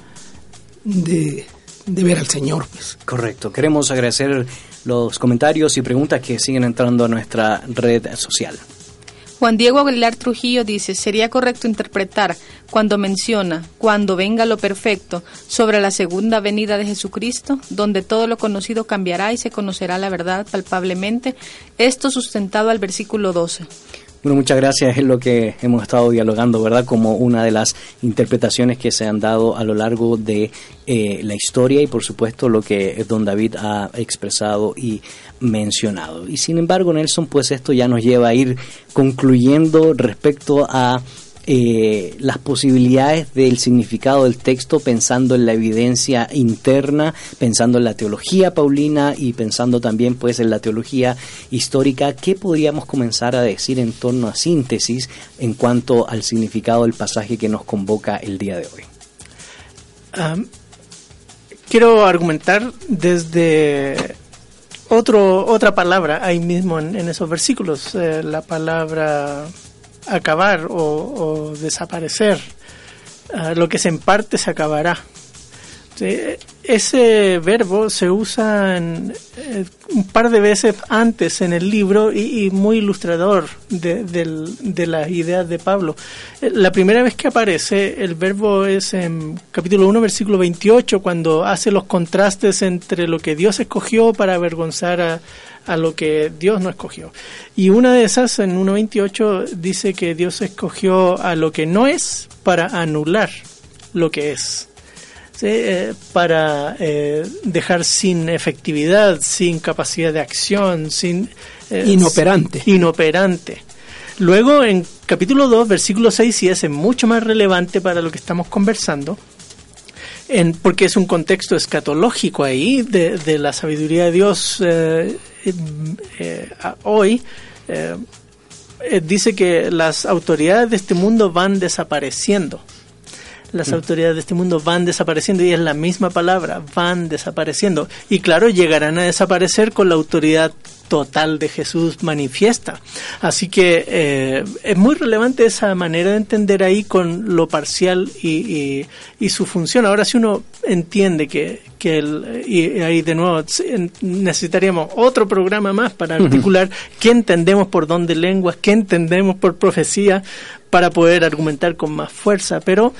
de, de ver al Señor. Pues. Correcto. Queremos agradecer los comentarios y preguntas que siguen entrando a nuestra red social. Juan Diego Aguilar Trujillo dice, sería correcto interpretar cuando menciona, cuando venga lo perfecto, sobre la segunda venida de Jesucristo, donde todo lo conocido cambiará y se conocerá la verdad palpablemente, esto sustentado al versículo 12. Bueno, muchas gracias. Es lo que hemos estado dialogando, ¿verdad? Como una de las interpretaciones que se han dado a lo largo de eh, la historia y, por supuesto, lo que don David ha expresado y mencionado. Y sin embargo, Nelson, pues esto ya nos lleva a ir concluyendo respecto a eh, las posibilidades del significado del texto pensando en la evidencia interna, pensando en la teología paulina y pensando también pues en la teología histórica, ¿qué podríamos comenzar a decir en torno a síntesis en cuanto al significado del pasaje que nos convoca el día de hoy? Quiero argumentar desde otro, otra palabra ahí mismo en, en esos versículos, eh, la palabra acabar o, desaparecer. Uh, lo que se parte se acabará. Ese verbo se usa en, eh, un par de veces antes en el libro y, muy ilustrador de, de las ideas de Pablo. Eh, La primera vez que aparece el verbo es en capítulo 1, versículo 28, cuando hace los contrastes entre lo que Dios escogió para avergonzar a, a lo que Dios no escogió. Y una de esas, en 1.28, dice que Dios escogió a lo que no es para anular lo que es. ¿sí? Eh, para eh, dejar sin efectividad, sin capacidad de acción, sin... eh, Inoperante. Inoperante. Luego, en capítulo 2, versículo 6, y ese es mucho más relevante para lo que estamos conversando, en, porque es un contexto escatológico ahí de, la sabiduría de Dios eh, eh, hoy. eh, dice que las autoridades de este mundo van desapareciendo. Las autoridades de este mundo van desapareciendo y es la misma palabra, van desapareciendo. Y claro, llegarán a desaparecer con la autoridad total de Jesús manifiesta. Así que eh, es muy relevante esa manera de entender ahí con lo parcial y, y- y su función. Ahora si uno entiende que, que el, y ahí de nuevo necesitaríamos otro programa más para articular qué entendemos por don de lenguas, qué entendemos por profecía para poder argumentar con más fuerza. Pero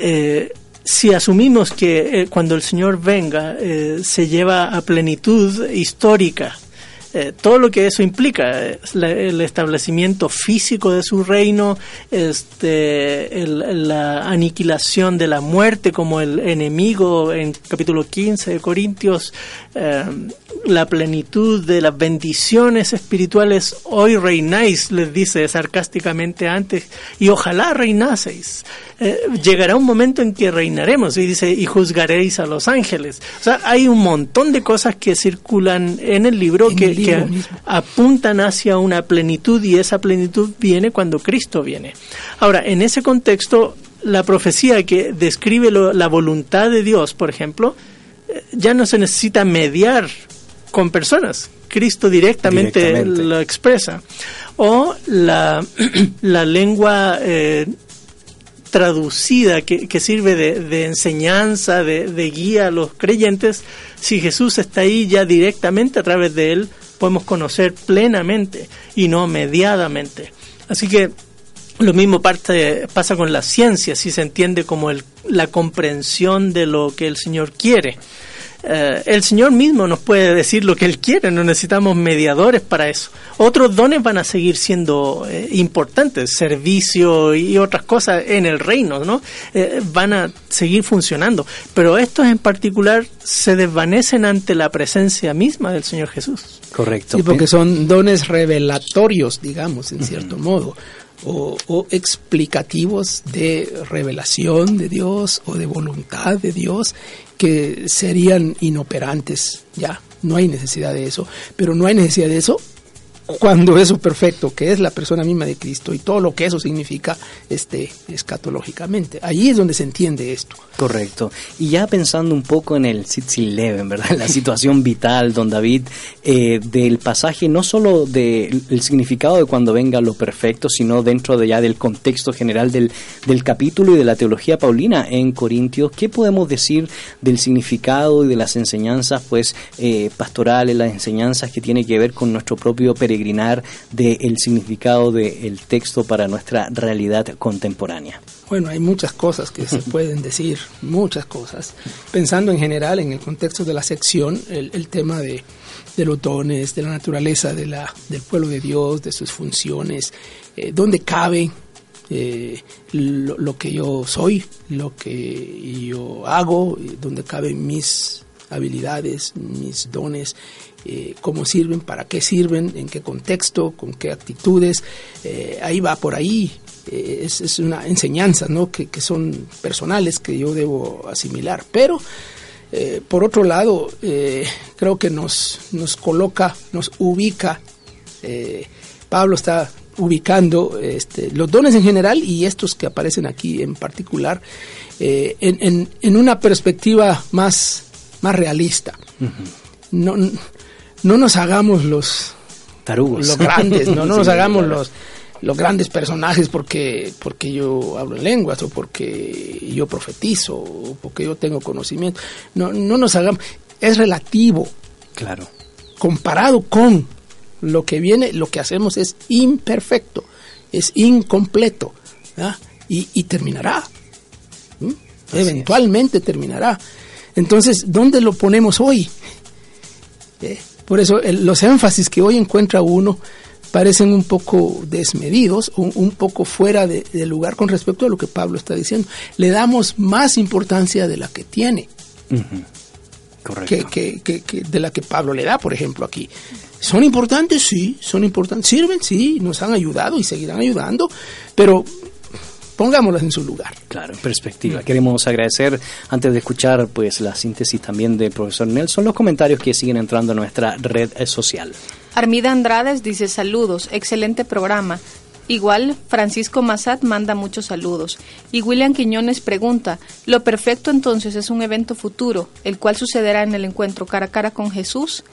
eh, si asumimos que eh, cuando el Señor venga eh, se lleva a plenitud histórica todo lo que eso implica, el establecimiento físico de su reino, este, el- la aniquilación de la muerte como el enemigo en capítulo 15 de Corintios, la plenitud de las bendiciones espirituales, hoy reináis, les dice sarcásticamente antes, y ojalá reinaseis. Eh, llegará un momento en que reinaremos, y dice, y juzgaréis a los ángeles. O sea, hay un montón de cosas que circulan en el libro En que, el libro que mismo. apuntan hacia una plenitud y esa plenitud viene cuando Cristo viene. Ahora, en ese contexto, la profecía que describe lo- la voluntad de Dios, por ejemplo, eh, ya no se necesita mediar con personas. Cristo directamente, Directamente. lo expresa. O la, la lengua eh, traducida que, que sirve de, de enseñanza, de, de guía a los creyentes, si Jesús está ahí ya directamente a través de él, podemos conocer plenamente y no mediadamente. Así que lo mismo parte, pasa con la ciencia, si se entiende como el, la comprensión de lo que el Señor quiere. Eh, el Señor mismo nos puede decir lo que Él quiere, no necesitamos mediadores para eso. Otros dones van a seguir siendo eh, importantes, servicio y otras cosas en el reino, ¿no? Eh, van a seguir funcionando, pero estos en particular se desvanecen ante la presencia misma del Señor Jesús. Correcto. Sí, porque son dones revelatorios, digamos, en cierto modo, o, o explicativos de revelación de Dios o de voluntad de Dios que serían inoperantes ya. No hay necesidad de eso. Pero no hay necesidad de eso cuando eso perfecto, que es la persona misma de Cristo y todo lo que eso significa este, escatológicamente. Allí es donde se entiende esto. Correcto. Y ya pensando un poco en el Leven, ¿verdad? La situación vital, don David, eh, del pasaje, no solo del significado de cuando venga lo perfecto, sino dentro de ya del contexto general del, del capítulo y de la teología paulina en Corintios, ¿qué podemos decir del significado y de las enseñanzas, pues, eh, pastorales, las enseñanzas que tiene que ver con nuestro propio peregrinar del significado del texto para nuestra realidad contemporánea? Bueno, hay muchas cosas que se pueden decir, muchas cosas. Pensando en general en el contexto de la sección, el, tema de, los dones, de la naturaleza de la, del pueblo de Dios, de sus funciones, eh, dónde cabe eh, lo, que yo soy, lo que yo hago, dónde caben mis habilidades, mis dones, eh, cómo sirven, para qué sirven, en qué contexto, con qué actitudes. ahí va por ahí eh, es, una enseñanza ¿no? que, son personales que yo debo asimilar. Pero, eh, por otro lado, eh, creo que nos, nos coloca, nos ubica, Pablo está ubicando este, los dones en general y estos que aparecen aquí en particular en, en, una perspectiva más, más realista. no, no nos hagamos los tarugos, los grandes, no, no nos hagamos los los grandes personajes porque, porque yo hablo en lenguas o porque yo profetizo o porque yo tengo conocimiento. No, no nos hagamos, es relativo. Claro. Comparado con lo que viene, lo que hacemos es imperfecto, es incompleto y, y, terminará. Eventualmente terminará. Entonces, ¿dónde lo ponemos hoy? ¿Eh? Por eso los énfasis que hoy encuentra uno parecen un poco desmedidos, un, un poco fuera de, lugar con respecto a lo que Pablo está diciendo. Le damos más importancia de la que tiene. Que, que, que, de la que Pablo le da, por ejemplo, aquí. ¿Son importantes? Sí, son importantes. ¿Sirven? Sí, nos han ayudado y seguirán ayudando, pero pongámoslas en su lugar. Claro, en perspectiva. Queremos agradecer, antes de escuchar pues la síntesis también del profesor Nelson, los comentarios que siguen entrando a nuestra red social. Armida Andrades dice saludos, excelente programa. Igual, Francisco Massat manda muchos saludos. Y William Quiñones pregunta, ¿lo perfecto entonces es un evento futuro, el cual sucederá en el encuentro cara a cara con Jesús?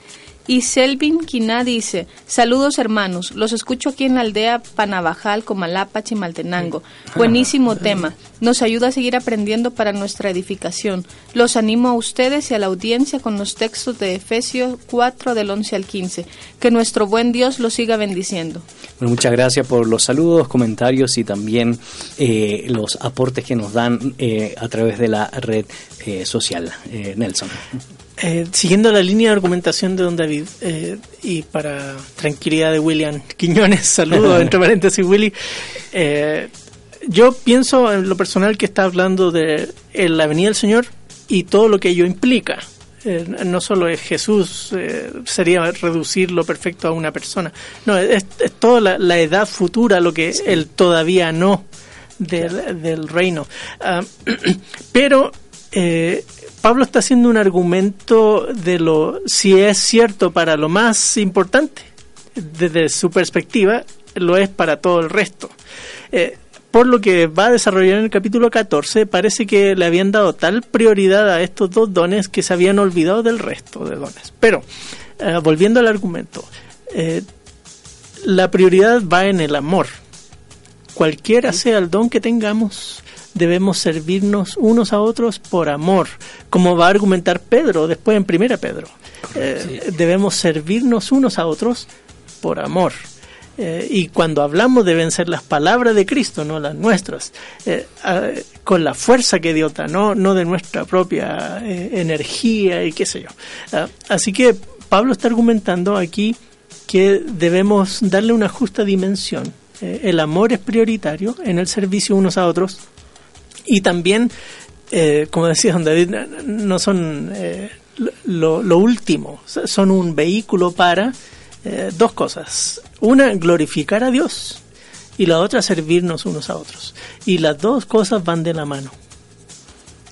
Y Selvin Quina dice, saludos hermanos, los escucho aquí en la aldea Panabajal, Comalapa, Chimaltenango. Buenísimo tema, nos ayuda a seguir aprendiendo para nuestra edificación. Los animo a ustedes y a la audiencia con los textos de Efesios 4 del 11 al 15. Que nuestro buen Dios los siga bendiciendo. Bueno, muchas gracias por los saludos, comentarios y también eh, los aportes que nos dan eh, a través de la red eh, social. Nelson. Eh, siguiendo la línea de argumentación de Don David, eh, y para tranquilidad de William Quiñones, saludo entre paréntesis Willy, eh, yo pienso en lo personal que está hablando de la venida del Señor y todo lo que ello implica. no solo es Jesús, sería reducir lo perfecto a una persona, no, es, toda la, edad futura, lo que el todavía no del, del reino. Ah, pero Pablo está haciendo un argumento de lo, si es cierto para lo más importante, desde su perspectiva, lo es para todo el resto. Eh, por lo que va a desarrollar en el capítulo 14, parece que le habían dado tal prioridad a estos dos dones que se habían olvidado del resto de dones. Pero, eh, volviendo al argumento, eh, la prioridad va en el amor. Cualquiera sea el don que tengamos, debemos servirnos unos a otros por amor, como va a argumentar Pedro después en Primera Pedro. Eh, debemos servirnos unos a otros por amor. Eh, y cuando hablamos deben ser las palabras de Cristo, no las nuestras, eh, con la fuerza que Dios da, no, no de nuestra propia energía y qué sé yo. Ah, así que Pablo está argumentando aquí que debemos darle una justa dimensión. el amor es prioritario en el servicio unos a otros y también, eh, como decía don David, no son eh, lo, último, son un vehículo para eh, dos cosas. Una, glorificar a Dios y la otra, servirnos unos a otros. Y las dos cosas van de la mano.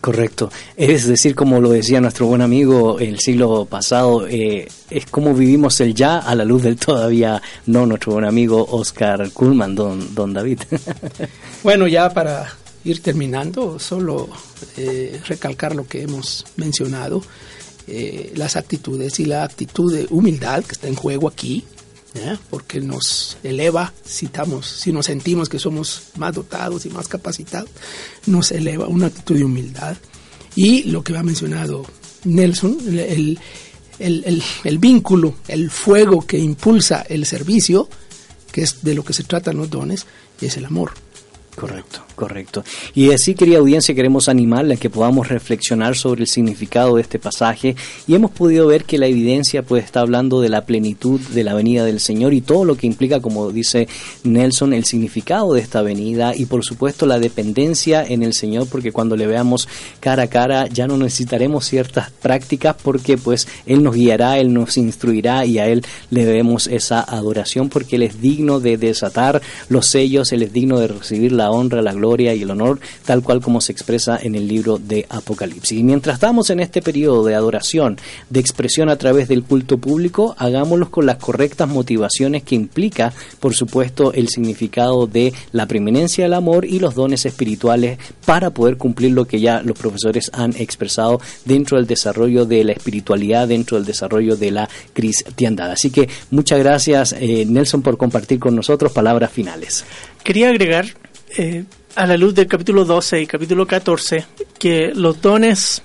Correcto. Es decir, como lo decía nuestro buen amigo el siglo pasado, eh, es como vivimos el ya a la luz del todavía no, nuestro buen amigo Oscar Kuhlman, don, don David. Bueno, ya para ir terminando, solo eh, recalcar lo que hemos mencionado, eh, las actitudes y la actitud de humildad que está en juego aquí, ¿ya? porque nos eleva, si, estamos, si nos sentimos que somos más dotados y más capacitados, nos eleva una actitud de humildad. Y lo que ha mencionado Nelson, el, el, el, el vínculo, el fuego que impulsa el servicio, que es de lo que se tratan los dones, es el amor. Correcto, correcto. Y así, querida audiencia, queremos animarle a que podamos reflexionar sobre el significado de este pasaje y hemos podido ver que la evidencia pues está hablando de la plenitud de la venida del Señor y todo lo que implica, como dice Nelson, el significado de esta venida y por supuesto la dependencia en el Señor porque cuando le veamos cara a cara ya no necesitaremos ciertas prácticas porque pues Él nos guiará, Él nos instruirá y a Él le debemos esa adoración porque Él es digno de desatar los sellos, Él es digno de recibir la honra, la gloria y el honor, tal cual como se expresa en el libro de Apocalipsis. Y mientras estamos en este periodo de adoración, de expresión a través del culto público, hagámoslo con las correctas motivaciones que implica, por supuesto, el significado de la preeminencia del amor y los dones espirituales para poder cumplir lo que ya los profesores han expresado dentro del desarrollo de la espiritualidad, dentro del desarrollo de la cristiandad. Así que muchas gracias, eh, Nelson, por compartir con nosotros palabras finales. Quería agregar, eh, a la luz del capítulo 12 y capítulo 14, que los dones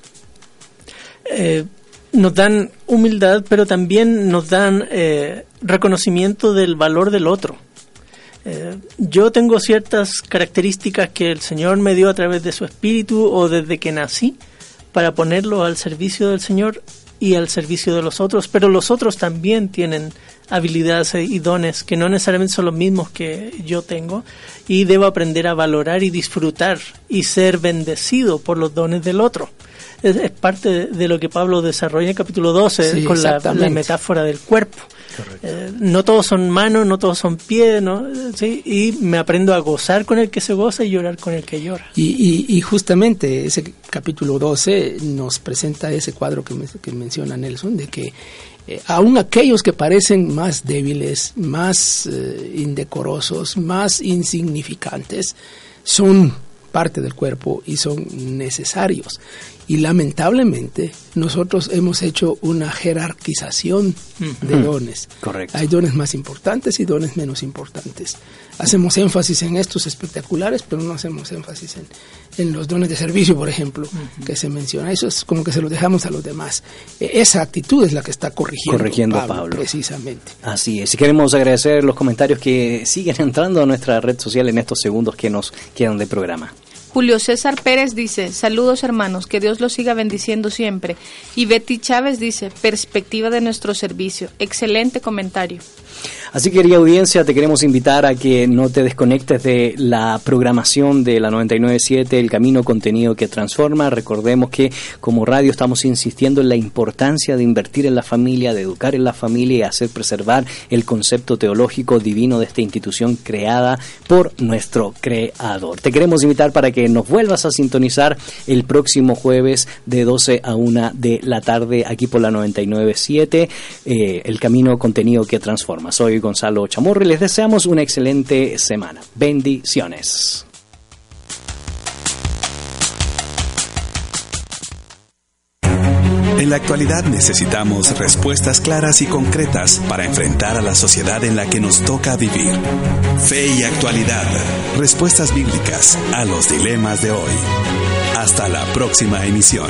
eh, nos dan humildad, pero también nos dan eh, reconocimiento del valor del otro. Yo tengo ciertas características que el Señor me dio a través de su espíritu o desde que nací para ponerlo al servicio del Señor y al servicio de los otros, pero los otros también tienen habilidades y dones que no necesariamente son los mismos que yo tengo y debo aprender a valorar y disfrutar y ser bendecido por los dones del otro. Es, es parte de, lo que Pablo desarrolla en el capítulo 12 Sí, con la, metáfora del cuerpo. Eh, no todos son manos, no todos son pies, ¿no? Sí, y me aprendo a gozar con el que se goza y llorar con el que llora. Y, y, y justamente ese capítulo 12 nos presenta ese cuadro que, me- que menciona Nelson, de que eh, aún aquellos que parecen más débiles, más eh, indecorosos, más insignificantes, son parte del cuerpo y son necesarios. Y lamentablemente nosotros hemos hecho una jerarquización de dones. Correcto. Hay dones más importantes y dones menos importantes. Hacemos énfasis en estos espectaculares, pero no hacemos énfasis en, en los dones de servicio, por ejemplo, que se menciona. Eso es como que se lo dejamos a los demás. Eh, esa actitud es la que está corrigiendo, Corrigiendo Pablo. precisamente. Así es. Y queremos agradecer los comentarios que siguen entrando a nuestra red social en estos segundos que nos quedan de programa. Julio César Pérez dice, saludos hermanos, que Dios los siga bendiciendo siempre. Y Betty Chávez dice, perspectiva de nuestro servicio. Excelente comentario. Así que, querida audiencia, te queremos invitar a que no te desconectes de la programación de la 997, el camino contenido que transforma. Recordemos que como radio estamos insistiendo en la importancia de invertir en la familia, de educar en la familia y hacer preservar el concepto teológico divino de esta institución creada por nuestro creador. Te queremos invitar para que nos vuelvas a sintonizar el próximo jueves de 12 a 1 de la tarde aquí por la 997, eh, el camino contenido que transforma. Gonzalo Chamorro y les deseamos una excelente semana. Bendiciones. En la actualidad necesitamos respuestas claras y concretas para enfrentar a la sociedad en la que nos toca vivir. Fe y actualidad. Respuestas bíblicas a los dilemas de hoy. Hasta la próxima emisión.